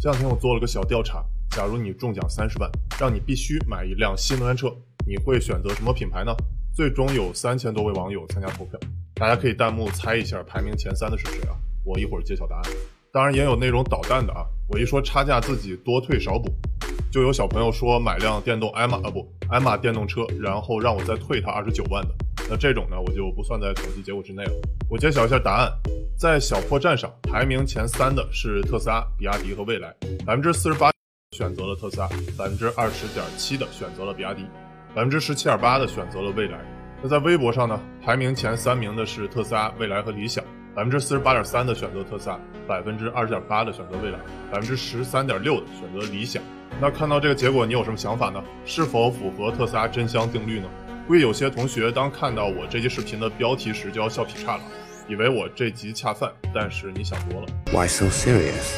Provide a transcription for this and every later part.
这两天我做了个小调查，假如你中奖三十万，让你必须买一辆新能源车，你会选择什么品牌呢？最终有三千多位网友参加投票，大家可以弹幕猜一下排名前三的是谁啊？我一会儿揭晓答案。当然也有那种捣蛋的啊，我一说差价自己多退少补，就有小朋友说买辆电动艾玛啊不艾玛电动车，然后让我再退他二十九万的。那这种呢，我就不算在统计结果之内了。我揭晓一下答案，在小破站上排名前三的是特斯拉、比亚迪和蔚来，百分之四十八选择了特斯拉，百分之二十点七的选择了比亚迪。百分之十七点八的选择了蔚来。那在微博上呢，排名前三名的是特斯拉、蔚来和理想，百分之四十八点三的选择特斯拉，百分之二十点八的选择蔚来，百分之十三点六的选择理想。那看到这个结果，你有什么想法呢？是否符合特斯拉真香定律呢？估计有些同学当看到我这期视频的标题时就要笑劈叉了，以为我这集恰饭，但是你想多了。Why so serious？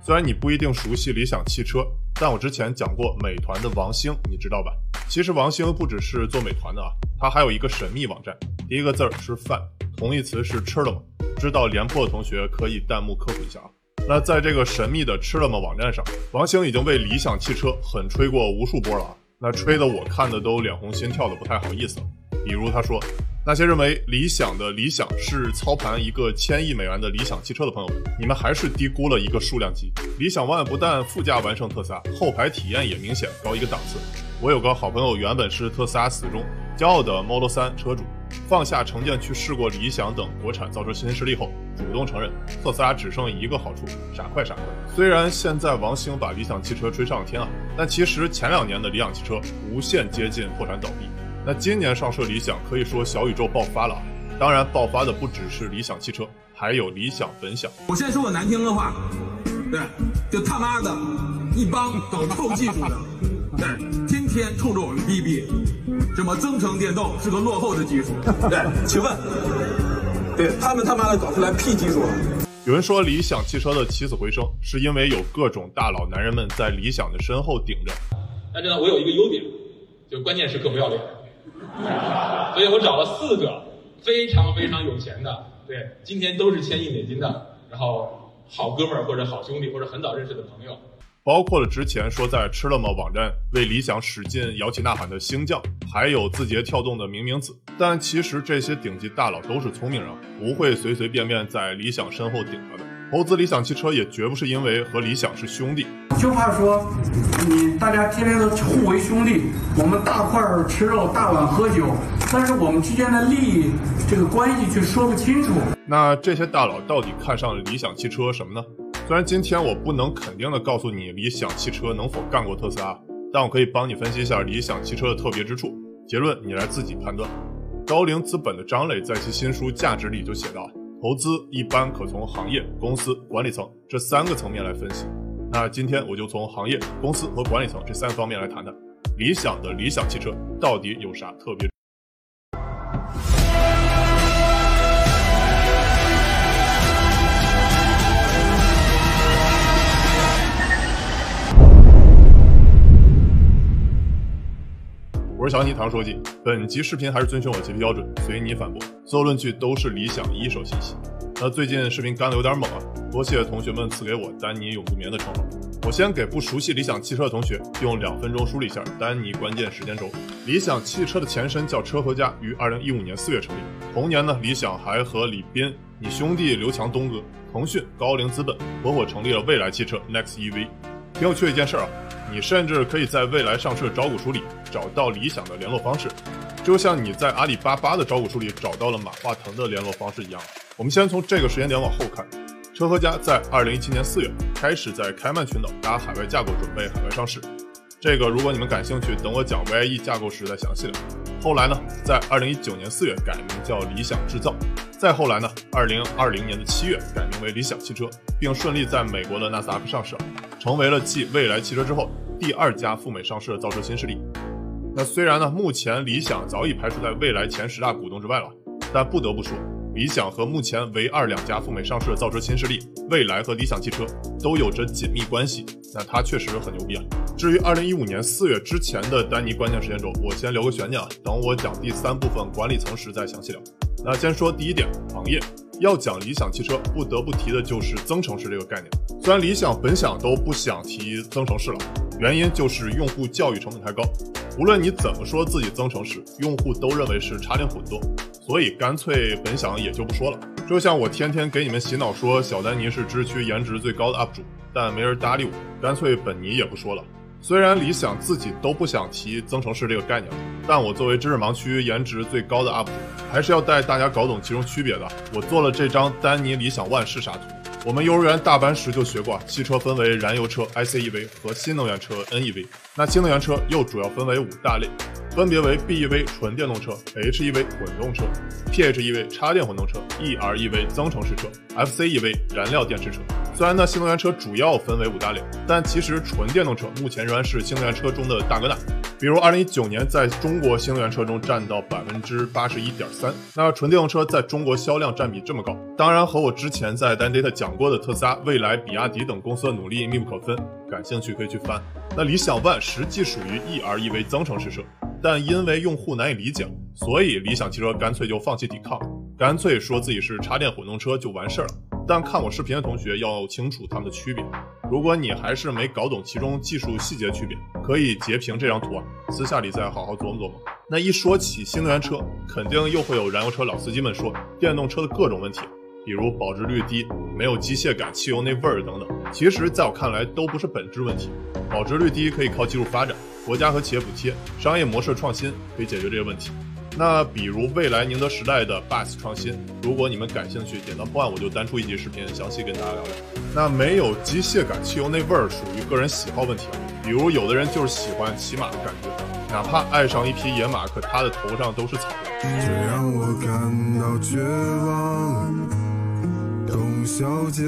虽然你不一定熟悉理想汽车，但我之前讲过美团的王兴，你知道吧？其实王兴不只是做美团的啊，他还有一个神秘网站，第一个字儿是饭，同义词是吃了吗？知道廉颇的同学可以弹幕科普一下啊。那在这个神秘的吃了吗网站上，王兴已经为理想汽车狠吹过无数波了啊，那吹的我看的都脸红心跳的不太好意思了。比如他说。那些认为理想的理想是操盘一个千亿美元的理想汽车的朋友们，你们还是低估了一个数量级。理想 ONE 不但副驾完胜特斯拉，后排体验也明显高一个档次。我有个好朋友，原本是特斯拉死忠、骄傲的 Model 3车主，放下成见去试过理想等国产造车新势力后，主动承认特斯拉只剩一个好处：傻快傻快。虽然现在王兴把理想汽车吹上天啊，但其实前两年的理想汽车无限接近破产倒闭。那今年上市理想可以说小宇宙爆发了，当然爆发的不只是理想汽车，还有理想本想。我先说个难听的话，对，就他妈的一帮搞臭技术的，对，天天冲着我们逼逼，什么增程电动是个落后的技术，对，请问，对他们他妈的搞出来屁技术了？有人说理想汽车的起死回生是因为有各种大佬男人们在理想的身后顶着。但是呢，我有一个优点，就关键时刻不要脸。所以我找了四个非常非常有钱的，对，今天都是千亿美金的，然后好哥们儿或者好兄弟或者很早认识的朋友，包括了之前说在吃了吗网站为理想使劲摇旗呐喊的星将，还有字节跳动的明明子。但其实这些顶级大佬都是聪明人，不会随随便便在理想身后顶着的。投资理想汽车也绝不是因为和理想是兄弟，就怕说你大家天天都互为兄弟，我们大块吃肉，大碗喝酒，但是我们之间的利益这个关系却说不清楚。那这些大佬到底看上了理想汽车什么呢？虽然今天我不能肯定的告诉你理想汽车能否干过特斯拉，但我可以帮你分析一下理想汽车的特别之处，结论你来自己判断。高瓴资本的张磊在其新书《价值》里就写道。投资一般可从行业、公司、管理层这三个层面来分析。那今天我就从行业、公司和管理层这三个方面来谈谈，理想的理想汽车到底有啥特别。我是小尼唐书记，本集视频还是遵循我洁癖标准，随你反驳，所有论据都是理想一手信息。那最近视频干的有点猛啊，多谢同学们赐给我“丹尼永不眠”的称号。我先给不熟悉理想汽车的同学用两分钟梳理一下丹尼关键时间轴。理想汽车的前身叫车和家，于二零一五年四月成立。同年呢，理想还和李斌、你兄弟刘强东哥、腾讯、高瓴资本合伙成立了未来汽车 Next EV。挺有趣的一件事啊。你甚至可以在未来上市的招股书里找到理想的联络方式，就像你在阿里巴巴的招股书里找到了马化腾的联络方式一样。我们先从这个时间点往后看，车和家在二零一七年四月开始在开曼群岛搭海外架构，准备海外上市。这个如果你们感兴趣，等我讲 VIE 架构时再详细聊。后来呢，在二零一九年四月改名叫理想制造，再后来呢，二零二零年的七月改名为理想汽车，并顺利在美国的纳斯达克上市，成为了继蔚来汽车之后第二家赴美上市的造车新势力。那虽然呢，目前理想早已排除在未来前十大股东之外了，但不得不说。理想和目前唯二两家赴美上市的造车新势力蔚来和理想汽车都有着紧密关系，那它确实很牛逼啊。至于二零一五年四月之前的丹尼关键时间轴，我先留个悬念啊，等我讲第三部分管理层时再详细聊。那先说第一点，行业要讲理想汽车，不得不提的就是增程式这个概念。虽然理想本想都不想提增程式了，原因就是用户教育成本太高。无论你怎么说自己增程式，用户都认为是插电混动，所以干脆本想也就不说了。就像我天天给你们洗脑说小丹尼是知识区颜值最高的 UP 主，但没人搭理我，干脆本尼也不说了。虽然理想自己都不想提增程式这个概念，但我作为知识盲区颜值最高的 UP 主，还是要带大家搞懂其中区别的。我做了这张丹尼理想 ONE 试啥图。我们幼儿园大班时就学过，汽车分为燃油车 ICEV 和新能源车 NEV。那新能源车又主要分为五大类，分别为 BEV 纯电动车、HEV 混动车、PHEV 插电混动车、EREV 增程式车、FCEV 燃料电池车。虽然呢，新能源车主要分为五大类，但其实纯电动车目前仍然是新能源车中的大哥大。比如，二零一九年在中国新能源车中占到百分之八十一点三。那纯电动车在中国销量占比这么高，当然和我之前在 Dan Data 讲过的特斯拉、蔚来、比亚迪等公司的努力密不可分。感兴趣可以去翻。那理想 ONE 实际属于 EREV 增程式车，但因为用户难以理解，所以理想汽车干脆就放弃抵抗，干脆说自己是插电混动车就完事儿了。但看我视频的同学要清楚它们的区别。如果你还是没搞懂其中技术细节区别，可以截屏这张图啊，私下里再好好琢磨琢磨。那一说起新能源车，肯定又会有燃油车老司机们说电动车的各种问题，比如保值率低、没有机械感、汽油那味儿等等。其实，在我看来，都不是本质问题。保值率低可以靠技术发展、国家和企业补贴、商业模式创新可以解决这些问题。那比如未来宁德时代的 BUS 创新，如果你们感兴趣，点到破案我就单出一集视频，详细跟大家聊聊。那没有机械感、汽油那味儿，属于个人喜好问题啊。比如有的人就是喜欢骑马的感觉，哪怕爱上一匹野马，可他的头上都是草这让我感到绝望，小姐。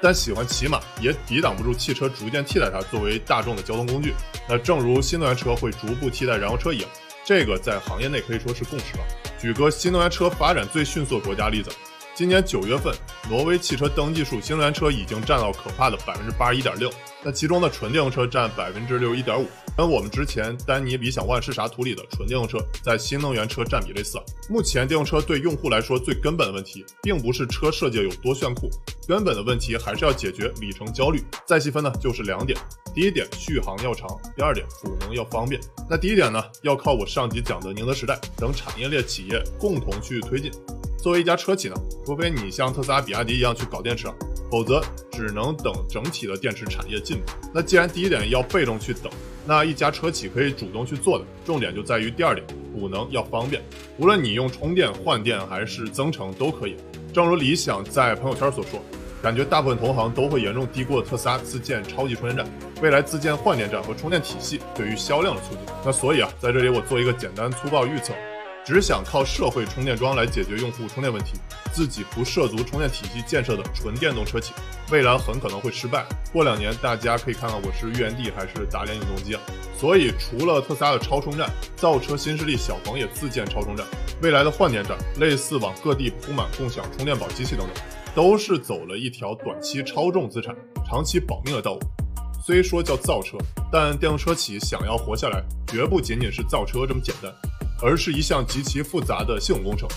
但喜欢骑马也抵挡不住汽车逐渐替代它作为大众的交通工具。那正如新能源车会逐步替代燃油车一样，这个在行业内可以说是共识了。举个新能源车发展最迅速的国家例子，今年九月份，挪威汽车登记数新能源车已经占到可怕的百分之八十一点六，那其中的纯电动车占百分之六十一点五。跟我们之前丹尼理想 ONE 是啥图里的纯电动车在新能源车占比类似。目前电动车对用户来说最根本的问题，并不是车设计有多炫酷，根本的问题还是要解决里程焦虑。再细分呢，就是两点：第一点，续航要长；第二点，补能要方便。那第一点呢，要靠我上集讲的宁德时代等产业链企业共同去推进。作为一家车企呢，除非你像特斯拉、比亚迪一样去搞电池，否则只能等整体的电池产业进步。那既然第一点要被动去等，那一家车企可以主动去做的，重点就在于第二点，补能要方便。无论你用充电换电还是增程都可以。正如理想在朋友圈所说，感觉大部分同行都会严重低估特斯拉自建超级充电站，未来自建换电站和充电体系对于销量的促进。那所以啊，在这里我做一个简单粗暴预测。只想靠社会充电桩来解决用户充电问题，自己不涉足充电体系建设的纯电动车企，未来很可能会失败。过两年大家可以看看我是预言帝还是打脸永动机啊！所以除了特斯拉的超充站，造车新势力小鹏也自建超充站，未来的换电站类似往各地铺满共享充电宝机器等等，都是走了一条短期超重资产、长期保命的道路。虽说叫造车，但电动车企想要活下来，绝不仅仅是造车这么简单。而是一项极其复杂的系统工程，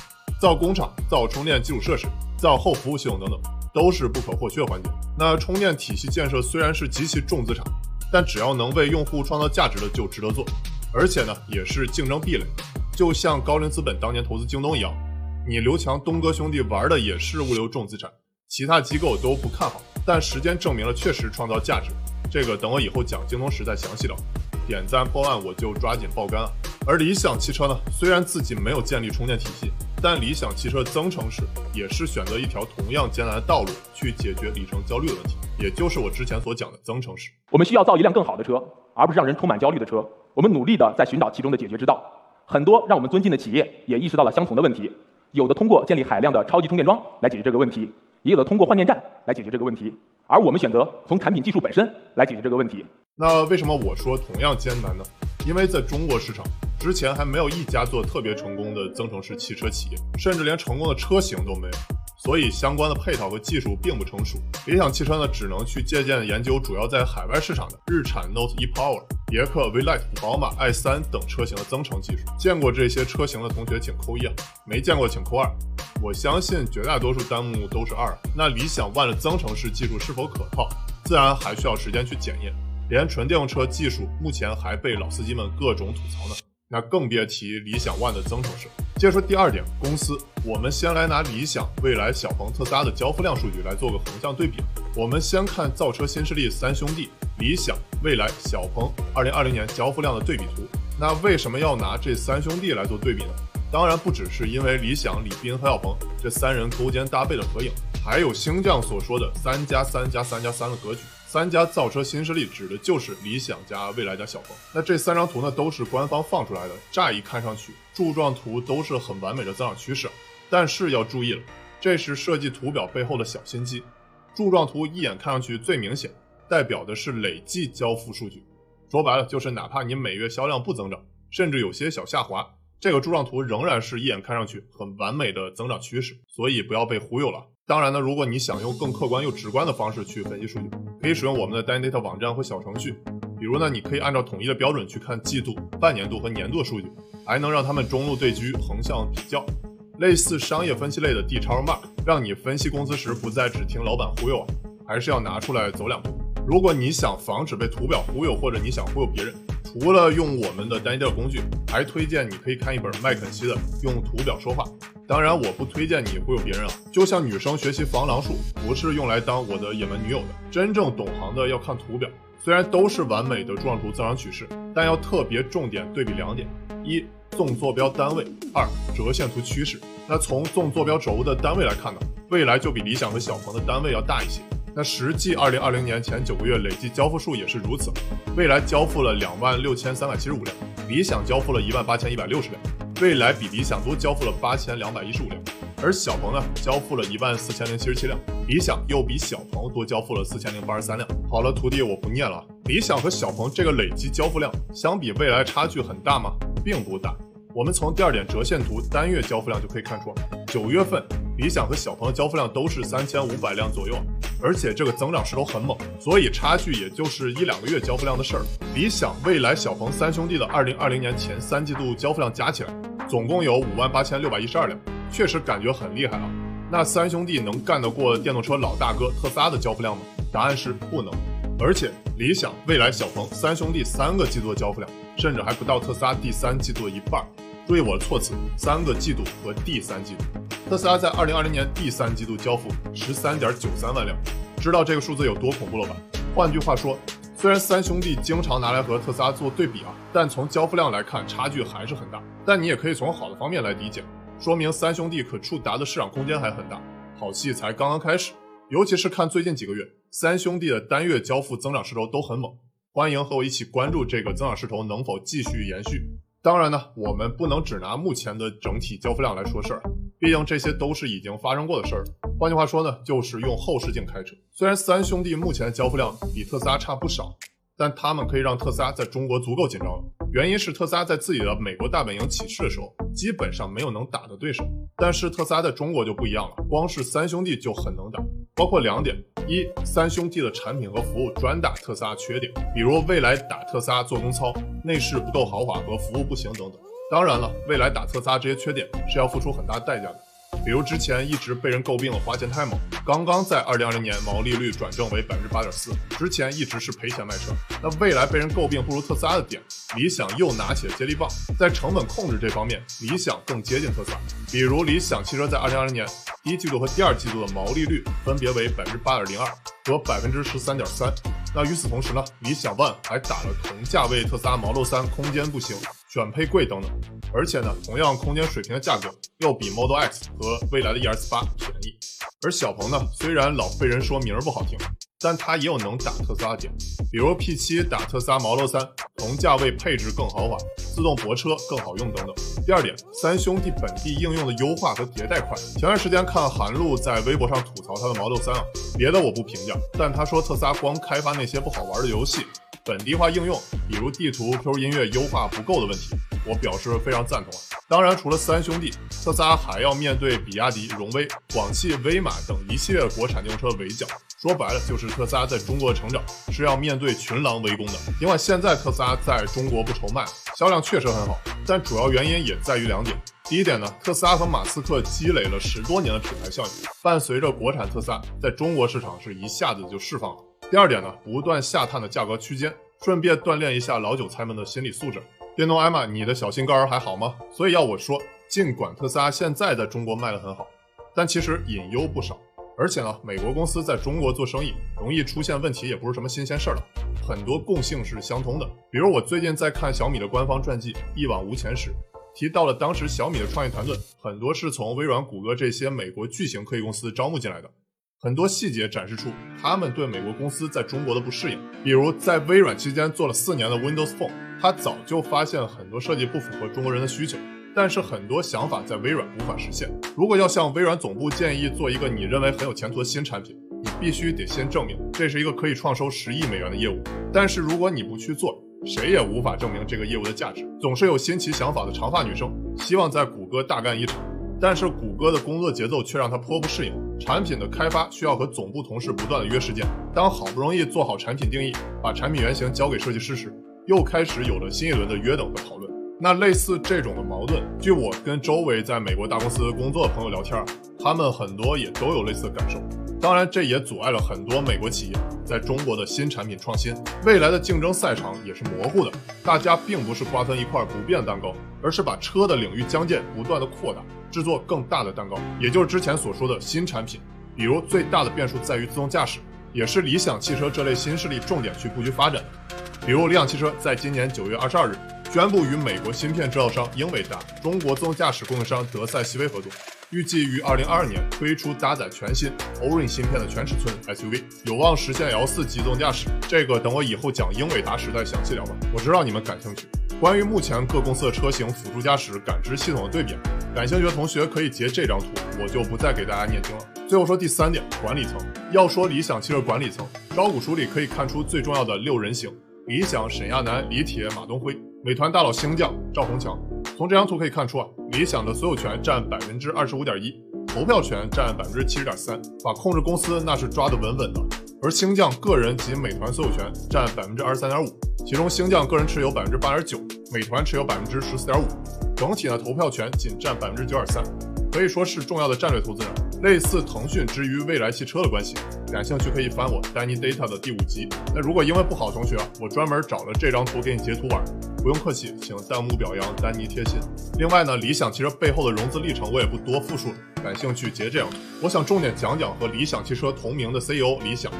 造工厂、造充电基础设施、造后服务系统等等，都是不可或缺的环节。那充电体系建设虽然是极其重资产，但只要能为用户创造价值的就值得做，而且呢也是竞争壁垒。就像高瓴资本当年投资京东一样，你刘强东哥兄弟玩的也是物流重资产，其他机构都不看好，但时间证明了确实创造价值。这个等我以后讲京东时再详细聊。点赞破万我就抓紧爆肝啊！而理想汽车呢，虽然自己没有建立充电体系，但理想汽车增程式也是选择一条同样艰难的道路去解决里程焦虑的问题，也就是我之前所讲的增程式。我们需要造一辆更好的车，而不是让人充满焦虑的车。我们努力的在寻找其中的解决之道。很多让我们尊敬的企业也意识到了相同的问题，有的通过建立海量的超级充电桩来解决这个问题，也有的通过换电站来解决这个问题。而我们选择从产品技术本身来解决这个问题。那为什么我说同样艰难呢？因为在中国市场之前还没有一家做特别成功的增程式汽车企业，甚至连成功的车型都没有。所以相关的配套和技术并不成熟。理想汽车呢，只能去借鉴研究主要在海外市场的日产 Note e-Power、别克 V-Lite、宝马 i3 等车型的增程技术。见过这些车型的同学请扣一啊，没见过请扣二。我相信绝大多数弹幕都是二。那理想 ONE 的增程式技术是否可靠，自然还需要时间去检验。连纯电动车技术目前还被老司机们各种吐槽呢。那更别提理想 ONE 的增程式。接着说第二点，公司，我们先来拿理想、蔚来、小鹏、特斯拉的交付量数据来做个横向对比。我们先看造车新势力三兄弟理想、蔚来、小鹏2020年交付量的对比图。那为什么要拿这三兄弟来做对比呢？当然不只是因为理想、李斌和小鹏这三人勾肩搭背的合影，还有星将所说的三加三加三加三的格局。三家造车新势力指的就是理想加未来加小鹏。那这三张图呢，都是官方放出来的，乍一看上去柱状图都是很完美的增长趋势。但是要注意了，这是设计图表背后的小心机。柱状图一眼看上去最明显，代表的是累计交付数据。说白了，就是哪怕你每月销量不增长，甚至有些小下滑，这个柱状图仍然是一眼看上去很完美的增长趋势。所以不要被忽悠了。当然呢，如果你想用更客观又直观的方式去分析数据，可以使用我们的 Data 网站或小程序。比如呢，你可以按照统一的标准去看季度、半年度和年度数据，还能让他们中路对狙、横向比较。类似商业分析类的 D 超 Mark，让你分析公司时不再只听老板忽悠啊，还是要拿出来走两步。如果你想防止被图表忽悠，或者你想忽悠别人，除了用我们的 Data 工具，还推荐你可以看一本麦肯锡的《用图表说话》。当然，我不推荐你忽悠别人啊。就像女生学习防狼术，不是用来当我的野蛮女友的。真正懂行的要看图表，虽然都是完美的柱状图增长趋势，但要特别重点对比两点：一，纵坐标单位；二，折线图趋势。那从纵坐标轴的单位来看呢，未来就比理想和小鹏的单位要大一些。那实际二零二零年前九个月累计交付数也是如此，未来交付了两万六千三百七十五辆，理想交付了一万八千一百六十辆。蔚来比理想多交付了八千两百一十五辆，而小鹏呢交付了一万四千零七十七辆，理想又比小鹏多交付了四千零八十三辆。好了，徒弟我不念了。理想和小鹏这个累计交付量相比未来差距很大吗？并不大。我们从第二点折线图单月交付量就可以看出，九月份理想和小鹏的交付量都是三千五百辆左右。而且这个增长势头很猛，所以差距也就是一两个月交付量的事儿。理想、蔚来、小鹏三兄弟的二零二零年前三季度交付量加起来，总共有五万八千六百一十二辆，确实感觉很厉害啊。那三兄弟能干得过电动车老大哥特斯拉的交付量吗？答案是不能。而且理想、蔚来、小鹏三兄弟三个季度的交付量，甚至还不到特斯拉第三季度的一半。注意我的措辞，三个季度和第三季度。特斯拉在二零二零年第三季度交付十三点九三万辆，知道这个数字有多恐怖了吧？换句话说，虽然三兄弟经常拿来和特斯拉做对比啊，但从交付量来看，差距还是很大。但你也可以从好的方面来理解，说明三兄弟可触达的市场空间还很大，好戏才刚刚开始。尤其是看最近几个月，三兄弟的单月交付增长势头都很猛，欢迎和我一起关注这个增长势头能否继续延续。当然呢，我们不能只拿目前的整体交付量来说事儿，毕竟这些都是已经发生过的事儿。换句话说呢，就是用后视镜开车。虽然三兄弟目前的交付量比特斯拉差不少，但他们可以让特斯拉在中国足够紧张了。原因是特斯拉在自己的美国大本营起势的时候，基本上没有能打的对手。但是特斯拉在中国就不一样了，光是三兄弟就很能打，包括两点：一，三兄弟的产品和服务专打特斯拉缺点，比如未来打特斯拉做工糙、内饰不够豪华和服务不行等等。当然了，未来打特斯拉这些缺点是要付出很大代价的。比如之前一直被人诟病的花钱太猛，刚刚在二零二零年毛利率转正为百分之八点四，之前一直是赔钱卖车。那未来被人诟病不如特斯拉的点，理想又拿起了接力棒，在成本控制这方面，理想更接近特斯拉。比如理想汽车在二零二零年第一季度和第二季度的毛利率分别为百分之八点零二和百分之十三点三。那与此同时呢，理想 ONE 还打了同价位特斯拉 Model 3空间不行。选配贵等等，而且呢，同样空间水平的价格要比 Model X 和未来的 ES 八便宜。而小鹏呢，虽然老被人说名儿不好听，但它也有能打特斯拉的点，比如 P7 打特斯拉 Model 3，同价位配置更豪华，自动泊车更好用等等。第二点，三兄弟本地应用的优化和迭代快。前段时间看韩露在微博上吐槽他的 Model 3啊，别的我不评价，但他说特斯拉光开发那些不好玩的游戏。本地化应用，比如地图、QQ 音乐优化不够的问题，我表示非常赞同。当然，除了三兄弟，特斯拉还要面对比亚迪、荣威、广汽威马等一系列国产电动车围剿。说白了，就是特斯拉在中国的成长是要面对群狼围攻的。尽管现在特斯拉在中国不愁卖，销量确实很好，但主要原因也在于两点。第一点呢，特斯拉和马斯克积累了十多年的品牌效应，伴随着国产特斯拉在中国市场是一下子就释放了。第二点呢，不断下探的价格区间，顺便锻炼一下老韭菜们的心理素质。电动艾玛，你的小心肝儿还好吗？所以要我说，尽管特斯拉现在在中国卖得很好，但其实隐忧不少。而且呢，美国公司在中国做生意容易出现问题，也不是什么新鲜事儿了，很多共性是相通的。比如我最近在看小米的官方传记《一往无前》时，提到了当时小米的创业团队很多是从微软、谷歌这些美国巨型科技公司招募进来的，很多细节展示出他们对美国公司在中国的不适应。比如在微软期间做了四年的 Windows Phone，他早就发现很多设计不符合中国人的需求。但是很多想法在微软无法实现。如果要向微软总部建议做一个你认为很有前途的新产品，你必须得先证明这是一个可以创收十亿美元的业务。但是如果你不去做，谁也无法证明这个业务的价值。总是有新奇想法的长发女生希望在谷歌大干一场，但是谷歌的工作节奏却让他颇不适应。产品的开发需要和总部同事不断的约时间。当好不容易做好产品定义，把产品原型交给设计师时，又开始有了新一轮的约等的讨论。那类似这种的矛盾，据我跟周围在美国大公司工作的朋友聊天，他们很多也都有类似的感受。当然，这也阻碍了很多美国企业在中国的新产品创新。未来的竞争赛场也是模糊的，大家并不是瓜分一块不变的蛋糕，而是把车的领域疆界不断的扩大，制作更大的蛋糕，也就是之前所说的新产品。比如最大的变数在于自动驾驶，也是理想汽车这类新势力重点去布局发展的。比如理想汽车在今年九月二十二日。宣布与美国芯片制造商英伟达、中国自动驾驶供应商德赛西威合作，预计于二零二二年推出搭载全新 Orin 芯片的全尺寸 SUV，有望实现 L 四级自动驾驶。这个等我以后讲英伟达时代详细聊吧。我知道你们感兴趣。关于目前各公司的车型辅助驾驶感知系统的对比，感兴趣的同学可以截这张图，我就不再给大家念经了。最后说第三点，管理层。要说理想汽车管理层，招股书里可以看出最重要的六人行：理想、沈亚楠、李铁、马东辉。美团大佬星将赵宏强，从这张图可以看出啊，理想的所有权占百分之二十五点一，投票权占百分之七十点三，把控制公司那是抓得稳稳的。而星将个人及美团所有权占百分之二十三点五，其中星将个人持有百分之八点九，美团持有百分之十四点五，整体呢投票权仅占百分之九点三，可以说是重要的战略投资人。类似腾讯之于未来汽车的关系，感兴趣可以翻我 Danny Data 的第五集。那如果英文不好，同学啊，我专门找了这张图给你截图玩，不用客气，请弹幕表扬丹尼贴心。另外呢，理想汽车背后的融资历程我也不多复述，感兴趣直接这样。我想重点讲讲和理想汽车同名的 CEO 理想。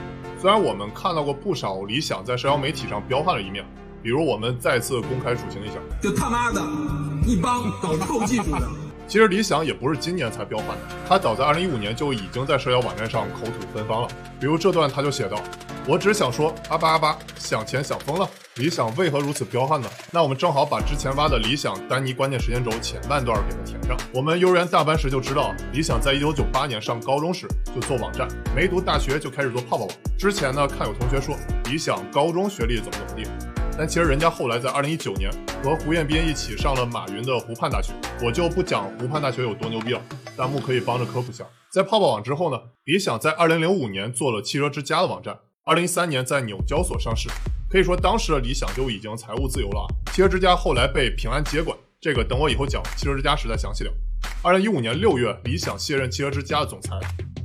虽然我们看到过不少理想在社交媒体上彪悍的一面，比如我们再次公开属性一下，就他妈的一帮搞臭技术的。其实理想也不是今年才彪悍的，他早在二零一五年就已经在社交网站上口吐芬芳了。比如这段他就写道：“我只想说，阿巴阿巴，想钱想疯了。理想为何如此彪悍呢？那我们正好把之前挖的理想丹尼关键时间轴前半段给它填上。我们幼儿园大班时就知道，理想在一九九八年上高中时就做网站，没读大学就开始做泡泡网。之前呢，看有同学说理想高中学历怎么怎么地。”但其实人家后来在二零一九年和胡彦斌一起上了马云的湖畔大学，我就不讲湖畔大学有多牛逼了，弹幕可以帮着科普下。在泡泡网之后呢，理想在二零零五年做了汽车之家的网站，二零一三年在纽交所上市，可以说当时的理想就已经财务自由了。汽车之家后来被平安接管，这个等我以后讲汽车之家时再详细聊。二零一五年六月，理想卸任汽车之家的总裁。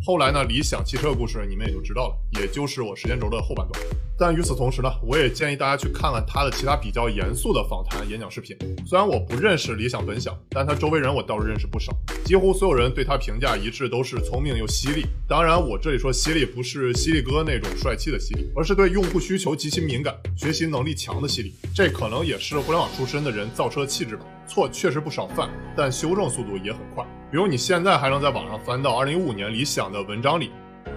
后来呢，理想汽车的故事你们也就知道了，也就是我时间轴的后半段。但与此同时呢，我也建议大家去看看他的其他比较严肃的访谈、演讲视频。虽然我不认识理想本想，但他周围人我倒是认识不少，几乎所有人对他评价一致，都是聪明又犀利。当然，我这里说犀利不是犀利哥那种帅气的犀利，而是对用户需求极其敏感、学习能力强的犀利。这可能也是互联网出身的人造车气质吧。错确实不少犯，但修正速度也很快。比如你现在还能在网上翻到2015年理想的文章里，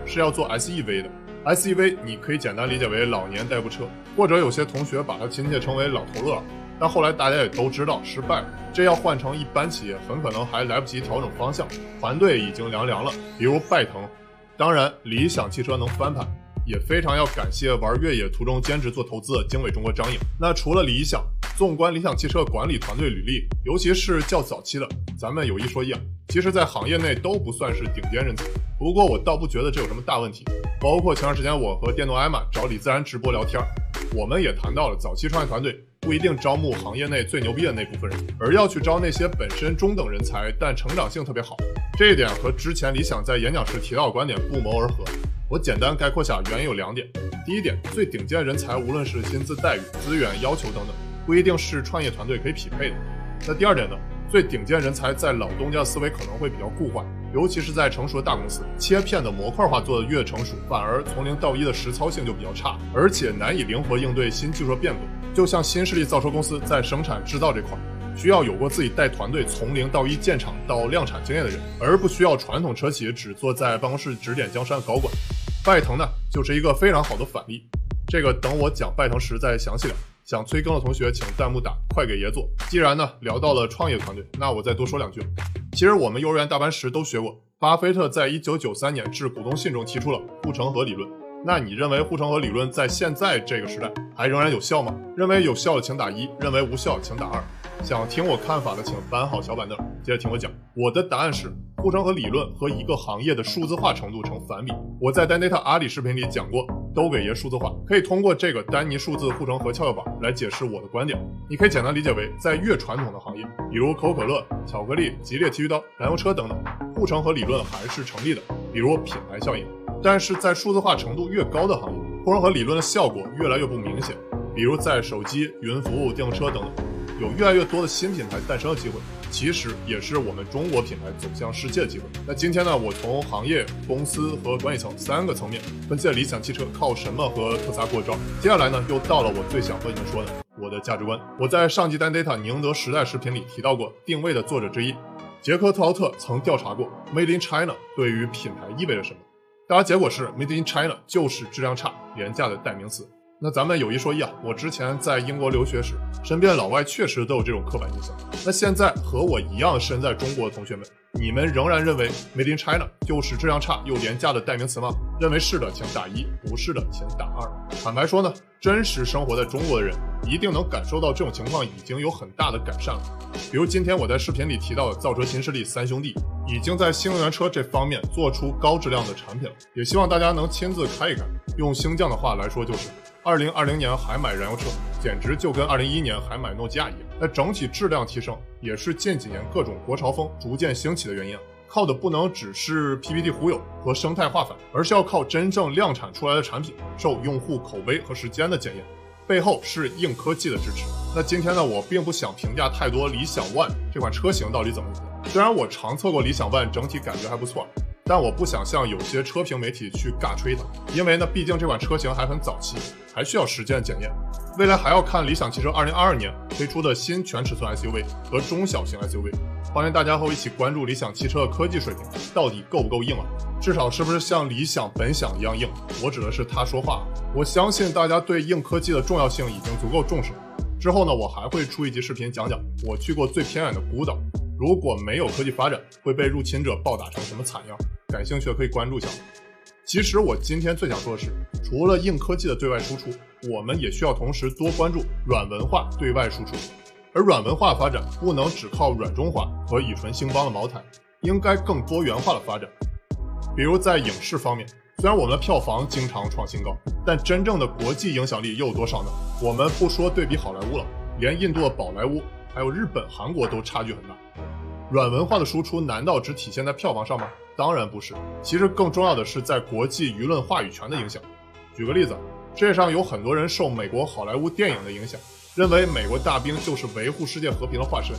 是要做 SEV 的。SEV 你可以简单理解为老年代步车，或者有些同学把它亲切称为老头乐。但后来大家也都知道失败了，这要换成一般企业，很可能还来不及调整方向，团队已经凉凉了。比如拜腾。当然，理想汽车能翻盘，也非常要感谢玩越野途中兼职做投资的经纬中国张颖。那除了理想。纵观理想汽车管理团队履历，尤其是较早期的，咱们有一说一啊，其实，在行业内都不算是顶尖人才。不过我倒不觉得这有什么大问题。包括前段时间我和电动艾玛找李自然直播聊天，我们也谈到了早期创业团队不一定招募行业内最牛逼的那部分人，而要去招那些本身中等人才但成长性特别好。这一点和之前理想在演讲时提到的观点不谋而合。我简单概括下，原因有两点。第一点，最顶尖人才无论是薪资待遇、资源要求等等，不一定是创业团队可以匹配的。那第二点呢？最顶尖人才在老东家思维可能会比较固化，尤其是在成熟的大公司，切片的模块化做的越成熟，反而从零到一的实操性就比较差，而且难以灵活应对新技术的变革。就像新势力造车公司在生产制造这块，需要有过自己带团队从零到一建厂到量产经验的人，而不需要传统车企只坐在办公室指点江山的高管。拜腾呢，就是一个非常好的反例。这个等我讲拜腾时再详细聊。想催更的同学，请弹幕打快给爷做。既然呢聊到了创业团队，那我再多说两句。其实我们幼儿园大班时都学过，巴菲特在一九九三年致股东信中提出了护城河理论。那你认为护城河理论在现在这个时代还仍然有效吗？认为有效的请打一，认为无效请打二。想听我看法的，请搬好小板凳，接着听我讲。我的答案是。护城河理论和一个行业的数字化程度成反比。我在 Data 阿里视频里讲过，都给爷数字化，可以通过这个丹尼数字护城河跷跷板来解释我的观点。你可以简单理解为，在越传统的行业，比如可口可乐、巧克力、吉列剃须刀、燃油车等等，护城河理论还是成立的，比如品牌效应。但是在数字化程度越高的行业，护城河理论的效果越来越不明显，比如在手机、云服务、电动车等等，有越来越多的新品牌诞生的机会。其实也是我们中国品牌走向世界的机会。那今天呢，我从行业、公司和管理层三个层面分析了理想汽车靠什么和特斯拉过招。接下来呢，又到了我最想和你们说的我的价值观。我在上集单 data 宁德时代视频里提到过，定位的作者之一杰克特劳特曾调查过 Made in China 对于品牌意味着什么。大家结果是 Made in China 就是质量差、廉价的代名词。那咱们有一说一啊，我之前在英国留学时，身边老外确实都有这种刻板印象。那现在和我一样身在中国的同学们，你们仍然认为 Made in China 就是质量差又廉价的代名词吗？认为是的，请打一；不是的，请打二。坦白说呢，真实生活在中国的人一定能感受到这种情况已经有很大的改善了。比如今天我在视频里提到的造车新势力三兄弟，已经在新能源车这方面做出高质量的产品了。也希望大家能亲自开一开。用星将的话来说就是。二零二零年还买燃油车，简直就跟二零一一年还买诺基亚一样。那整体质量提升，也是近几年各种国潮风逐渐兴起的原因。靠的不能只是 PPT 忽悠和生态化反，而是要靠真正量产出来的产品，受用户口碑和时间的检验，背后是硬科技的支持。那今天呢，我并不想评价太多理想 ONE 这款车型到底怎么样。虽然我常测过理想 ONE，整体感觉还不错。但我不想像有些车评媒体去尬吹它，因为呢，毕竟这款车型还很早期，还需要时间检验。未来还要看理想汽车2022年推出的新全尺寸 SUV 和中小型 SUV。欢迎大家和我一起关注理想汽车的科技水平到底够不够硬啊？至少是不是像理想本想一样硬？我指的是他说话。我相信大家对硬科技的重要性已经足够重视。之后呢，我还会出一集视频讲讲我去过最偏远的孤岛。如果没有科技发展，会被入侵者暴打成什么惨样？感兴趣的可以关注一下。其实我今天最想说的是，除了硬科技的对外输出，我们也需要同时多关注软文化对外输出。而软文化发展不能只靠软中华和以纯兴邦的茅台，应该更多元化的发展。比如在影视方面，虽然我们的票房经常创新高，但真正的国际影响力又有多少呢？我们不说对比好莱坞了，连印度的宝莱坞，还有日本、韩国都差距很大。软文化的输出难道只体现在票房上吗？当然不是。其实更重要的是在国际舆论话语权的影响。举个例子，世界上有很多人受美国好莱坞电影的影响，认为美国大兵就是维护世界和平的化身。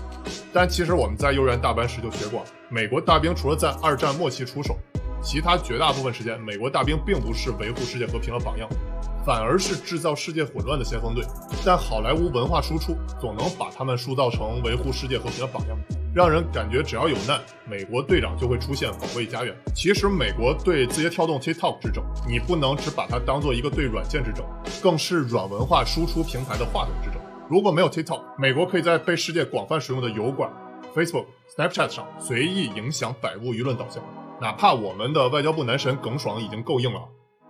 但其实我们在幼儿园大班时就学过，美国大兵除了在二战末期出手，其他绝大部分时间，美国大兵并不是维护世界和平的榜样。反而是制造世界混乱的先锋队，但好莱坞文化输出总能把他们塑造成维护世界和平的榜样，让人感觉只要有难，美国队长就会出现保卫家园。其实美国对字节跳动 TikTok 之争，你不能只把它当做一个对软件之争，更是软文化输出平台的话筒之争。如果没有 TikTok，美国可以在被世界广泛使用的油管、Facebook、Snapchat 上随意影响百物舆论导向，哪怕我们的外交部男神耿爽已经够硬了。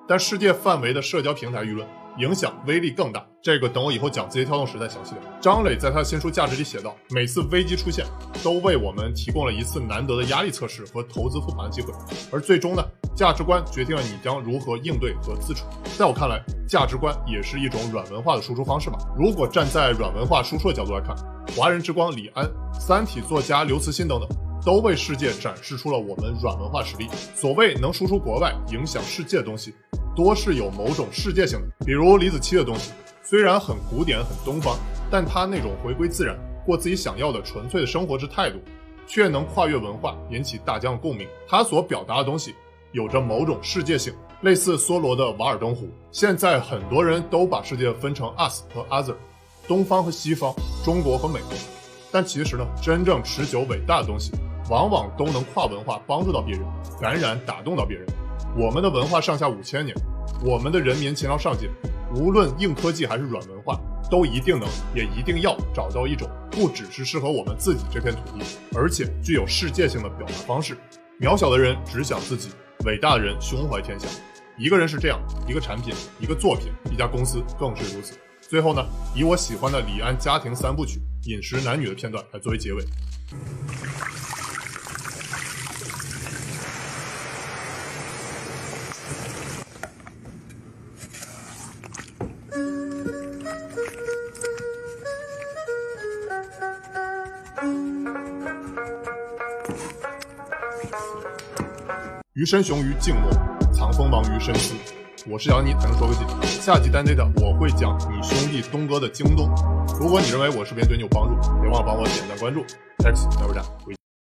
但世界范围的社交平台舆论影响威力更大。这个等我以后讲字节跳动时再详细聊。张磊在他的新书《价值》里写道：每次危机出现，都为我们提供了一次难得的压力测试和投资复盘的机会，而最终呢，价值观决定了你将如何应对和自处。在我看来，价值观也是一种软文化的输出方式嘛。如果站在软文化输出的角度来看，华人之光李安、三体作家刘慈欣等等。都为世界展示出了我们软文化实力。所谓能输出国外、影响世界的东西，多是有某种世界性的。比如李子柒的东西，虽然很古典、很东方，但他那种回归自然、过自己想要的纯粹的生活之态度，却能跨越文化，引起大家的共鸣。他所表达的东西有着某种世界性，类似梭罗的《瓦尔登湖》。现在很多人都把世界分成 us 和 other，东方和西方，中国和美国。但其实呢，真正持久伟大的东西。往往都能跨文化帮助到别人，感染打动到别人。我们的文化上下五千年，我们的人民勤劳上进，无论硬科技还是软文化，都一定能也一定要找到一种不只是适合我们自己这片土地，而且具有世界性的表达方式。渺小的人只想自己，伟大的人胸怀天下。一个人是这样，一个产品，一个作品，一家公司更是如此。最后呢，以我喜欢的李安家庭三部曲《饮食男女》的片段来作为结尾。身雄于静默，藏锋芒于深思。我是杨尼，才能说个几。下集单 data 我会讲你兄弟东哥的京东。如果你认为我视频对你有帮助，别忘了帮我点赞关注。X 加油站回。